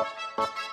Música